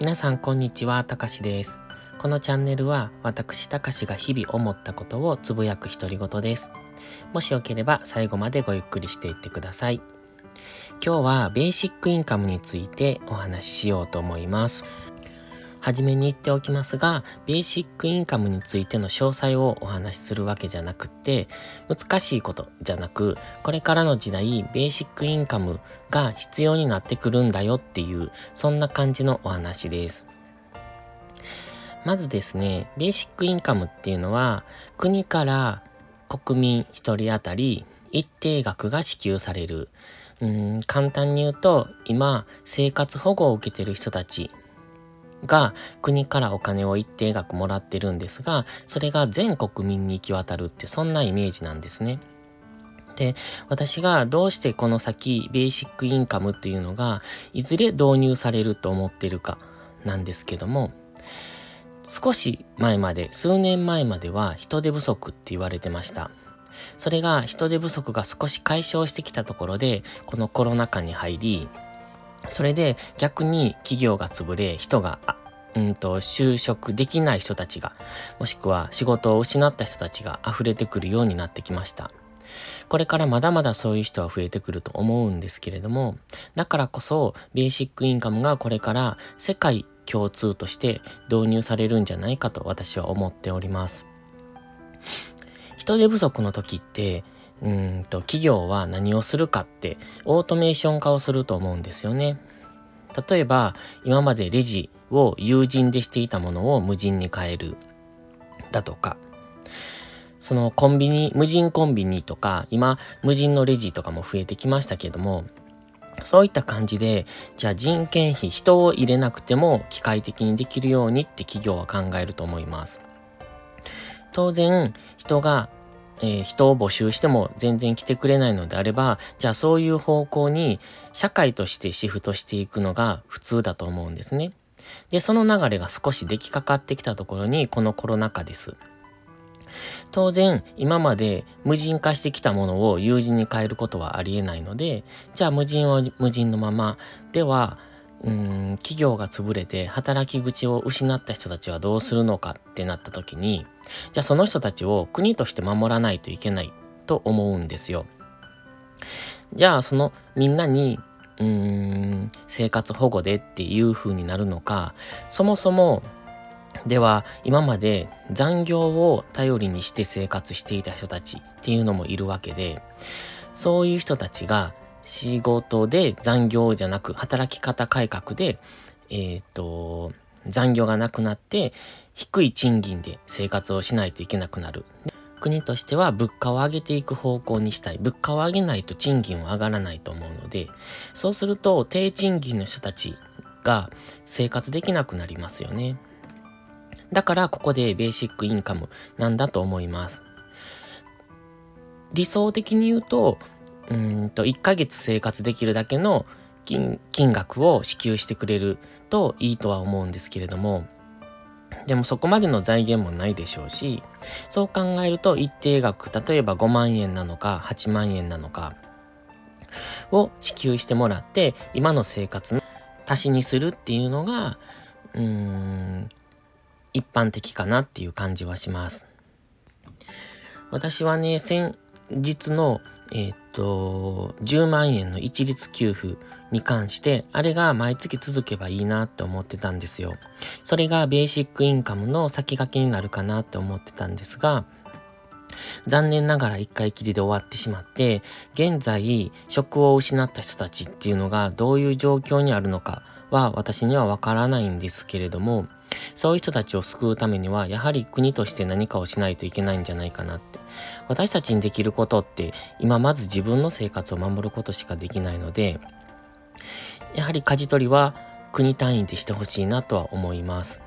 皆さんこんにちは、たかしです。このチャンネルは私たかしが日々思ったことをつぶやく独り言です。もしよければ最後までごゆっくりしていってください。今日はベーシックインカムについてお話ししようと思います。はじめに言っておきますが、ベーシックインカムについての詳細をお話しするわけじゃなくて、難しいことじゃなく、これからの時代、ベーシックインカムが必要になってくるんだよっていう、そんな感じのお話です。まずですね、ベーシックインカムっていうのは、国から国民1人当たり一定額が支給される。うん簡単に言うと、今、生活保護を受けてる人たちが国からお金を一定額もらってるんですが、それが全国民に行き渡るってそんなイメージなんですね。で、私がどうしてこの先ベーシックインカムっていうのがいずれ導入されると思ってるかなんですけども、少し前まで、数年前までは人手不足って言われてました。それが人手不足が少し解消してきたところで、このコロナ禍に入り、それで逆に企業が潰れ、人が、うんと、就職できない人たちが、もしくは仕事を失った人たちが溢れてくるようになってきました。これからまだまだそういう人は増えてくると思うんですけれども、だからこそ、ベーシックインカムがこれから世界共通として導入されるんじゃないかと私は思っております。人手不足の時って、うんと、企業は何をするかって、オートメーション化をすると思うんですよね。例えば、今までレジを有人でしていたものを無人に変える。だとか、そのコンビニ、無人コンビニとか、今、無人のレジとかも増えてきましたけども、そういった感じで、じゃあ人件費、人を入れなくても機械的にできるようにって企業は考えると思います。当然、人がえー、人を募集しても全然来てくれないのであれば、じゃあそういう方向に社会としてシフトしていくのが普通だと思うんですね。で、その流れが少し出来かかってきたところにこのコロナ禍です。当然、今まで無人化してきたものを有人に変えることはありえないので、じゃあ無人は無人のまま、では、うん、企業が潰れて働き口を失った人たちはどうするのかってなった時に、じゃあその人たちを国として守らないといけないと思うんですよ。じゃあそのみんなに、うん、生活保護でっていう風になるのか、そもそもでは今まで残業を頼りにして生活していた人たちっていうのもいるわけで、そういう人たちが仕事で残業じゃなく、働き方改革で、えっ、ー、と、残業がなくなって、低い賃金で生活をしないといけなくなる。国としては物価を上げていく方向にしたい。物価を上げないと賃金は上がらないと思うので、そうすると低賃金の人たちが生活できなくなりますよね。だからここでベーシックインカムなんだと思います。理想的に言うと、うんと、1ヶ月生活できるだけの金額を支給してくれるといいとは思うんですけれども、でもそこまでの財源もないでしょうし、そう考えると一定額、例えば5万円なのか8万円なのかを支給してもらって、今の生活の足しにするっていうのが、うーん、一般的かなっていう感じはします。私はね、先日のえっ、と、10万円の一律給付に関して、あれが毎月続けばいいなって思ってたんですよ。それがベーシックインカムの先駆けになるかなって思ってたんですが、残念ながら一回きりで終わってしまって、現在職を失った人たちっていうのがどういう状況にあるのかは私にはわからないんですけれども、そういう人たちを救うためには、やはり国として何かをしないといけないんじゃないかなって。私たちにできることって、今まず自分の生活を守ることしかできないので、やはり舵取りは国単位でしてほしいなとは思います。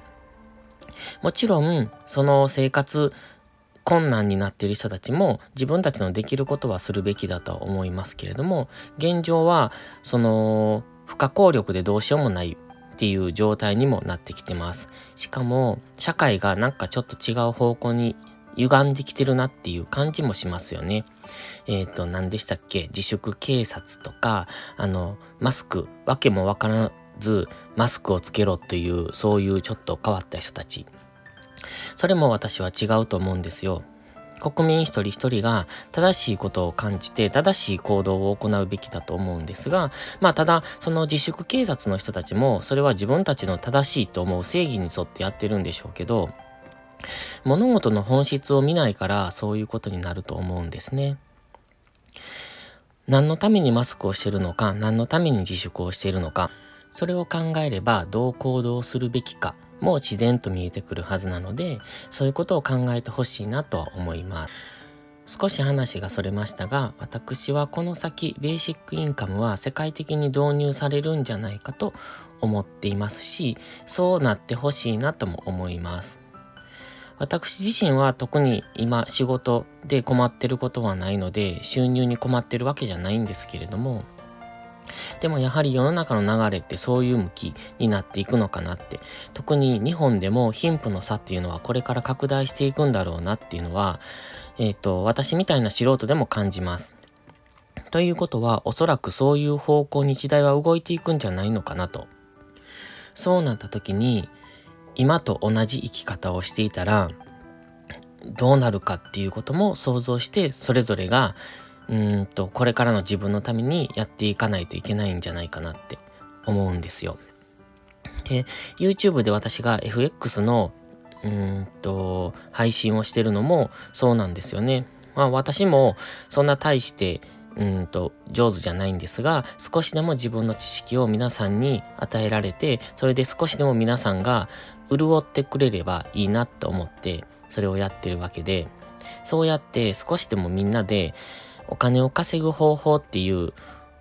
もちろん、その生活困難になっている人たちも自分たちのできることはするべきだとは思いますけれども、現状は、その、不可抗力でどうしようもないっていう状態にもなってきてます。しかも、社会がなんかちょっと違う方向に歪んできてるなっていう感じもしますよね。えっ、ー、と、何でしたっけ？自粛警察とか、あの、マスク、わけもわからずマスクをつけろっていう、そういうちょっと変わった人たち。それも私は違うと思うんですよ。国民一人一人が正しいことを感じて正しい行動を行うべきだと思うんですが、まあただその自粛警察の人たちもそれは自分たちの正しいと思う正義に沿ってやってるんでしょうけど、物事の本質を見ないからそういうことになると思うんですね。何のためにマスクをしているのか、何のために自粛をしているのか、それを考えればどう行動するべきかも自然と見えてくるはずなので、そういうことを考えてほしいなとは思います。少し話がそれましたが、私はこの先、ベーシックインカムは世界的に導入されるんじゃないかと思っていますし、そうなってほしいなとも思います。私自身は特に今仕事で困ってることはないので収入に困ってるわけじゃないんですけれどもでもやはり世の中の流れってそういう向きになっていくのかなって。特に日本でも貧富の差っていうのはこれから拡大していくんだろうなっていうのは、え、ー、と、私みたいな素人でも感じます。ということは、おそらくそういう方向に時代は動いていくんじゃないのかなと。そうなった時に、今と同じ生き方をしていたら、どうなるかっていうことも想像して、それぞれがうんと、これからの自分のためにやっていかないといけないんじゃないかなって思うんですよ。で、YouTube で私が FX のうんと、配信をしてるのもそうなんですよね。まあ私もそんな大してうんと上手じゃないんですが少しでも自分の知識を皆さんに与えられてそれで少しでも皆さんが潤ってくれればいいなと思ってそれをやってるわけでそうやって少しでもみんなでお金を稼ぐ方法っていう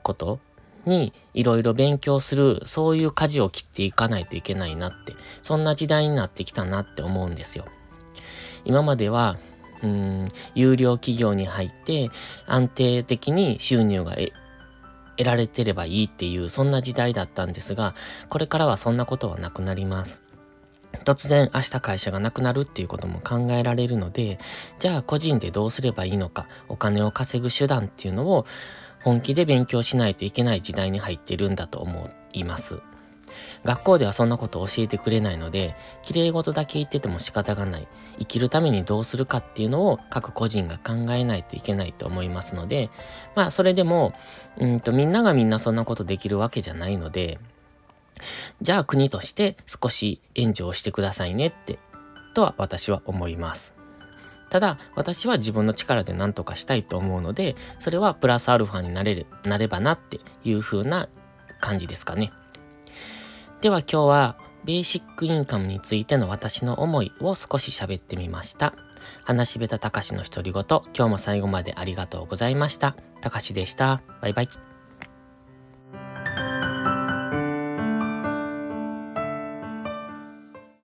ことにいろいろ勉強する、そういう舵を切っていかないといけないなって、そんな時代になってきたなって思うんですよ。今までは、うん、有料企業に入って安定的に収入が得られてればいいっていう、そんな時代だったんですが、これからはそんなことはなくなります。突然明日会社がなくなるっていうことも考えられるので、じゃあ個人でどうすればいいのか、お金を稼ぐ手段っていうのを本気で勉強しないといけない時代に入っているんだと思います。学校ではそんなことを教えてくれないので、綺麗事だけ言ってても仕方がない。生きるためにどうするかっていうのを各個人が考えないといけないと思いますので、まあそれでも、うんとみんながみんなそんなことできるわけじゃないので、じゃあ国として少し援助をしてくださいねって、とは私は思います。ただ、私は自分の力で何とかしたいと思うので、それはプラスアルファになれる、なればなっていう風な感じですかね。では今日は、ベーシックインカムについての私の思いを少し喋ってみました。話しべたたかしの独り言、今日も最後までありがとうございました。たかしでした。バイバイ。